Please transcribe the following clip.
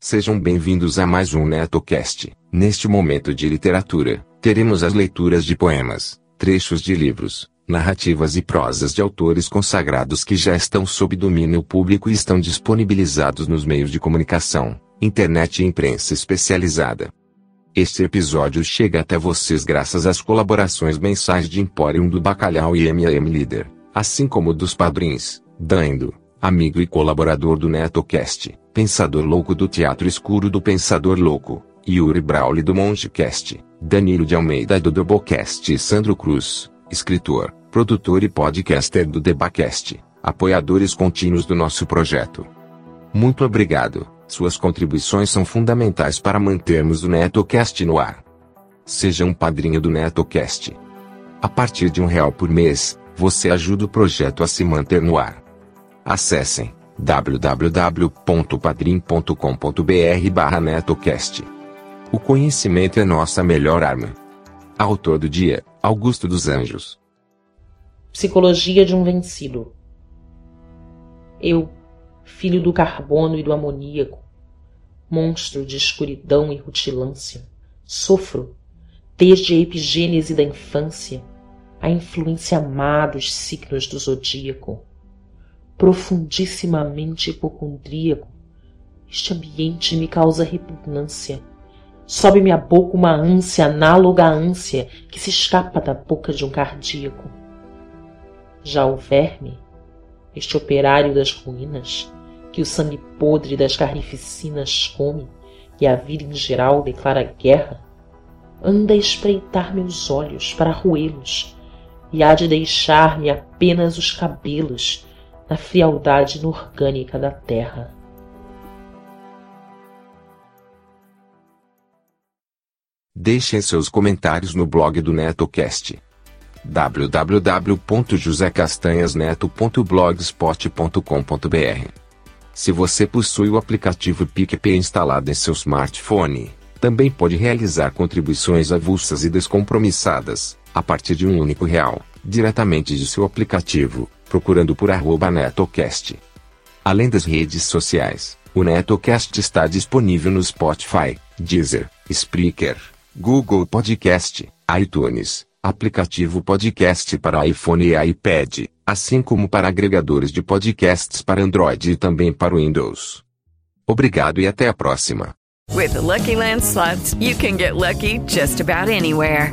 Sejam bem-vindos a mais um NetoCast. Neste momento de literatura, teremos as leituras de poemas, trechos de livros, narrativas e prosas de autores consagrados que já estão sob domínio público e estão disponibilizados nos meios de comunicação, internet e imprensa especializada. Este episódio chega até vocês graças às colaborações mensais de Emporium do Bacalhau e MM Líder, assim como dos padrinhos, Dando, amigo e colaborador do NetoCast, Pensador Louco do Teatro Escuro do Pensador Louco, Yuri Brauli do Montecast, Danilo de Almeida do Doublecast e Sandro Cruz, escritor, produtor e podcaster do Debacast, apoiadores contínuos do nosso projeto. Muito obrigado, suas contribuições são fundamentais para mantermos o NetoCast no ar. Seja um padrinho do NetoCast. A partir de um real por mês, você ajuda o projeto a se manter no ar. Acessem www.padrim.com.br barra netocast. O conhecimento é nossa melhor arma. Autor do dia, Augusto dos Anjos. Psicologia de um vencido. Eu, filho do carbono e do amoníaco, monstro de escuridão e rutilância, sofro, desde a epigênese da infância, a influência má dos signos do zodíaco profundissimamente hipocondríaco. Este ambiente me causa repugnância. Sobe-me à boca uma ânsia análoga à ânsia que se escapa da boca de um cardíaco. Já o verme, este operário das ruínas, que o sangue podre das carnificinas come e a vida em geral declara guerra, anda a espreitar meus olhos para roê-los e há de deixar-me apenas os cabelos na frialdade inorgânica da terra. Deixem seus comentários no blog do NetoCast www.josecastanhasneto.blogspot.com.br Se você possui o aplicativo PicPay instalado em seu smartphone, também pode realizar contribuições avulsas e descompromissadas, a partir de um único real, diretamente de seu aplicativo procurando por arroba netocast. Além das redes sociais, o Netocast está disponível no Spotify, Deezer, Spreaker, Google Podcast, iTunes, aplicativo podcast para iPhone e iPad, assim como para agregadores de podcasts para Android e também para Windows. Obrigado e até a próxima. With the Lucky Land slots, you can get lucky just about anywhere.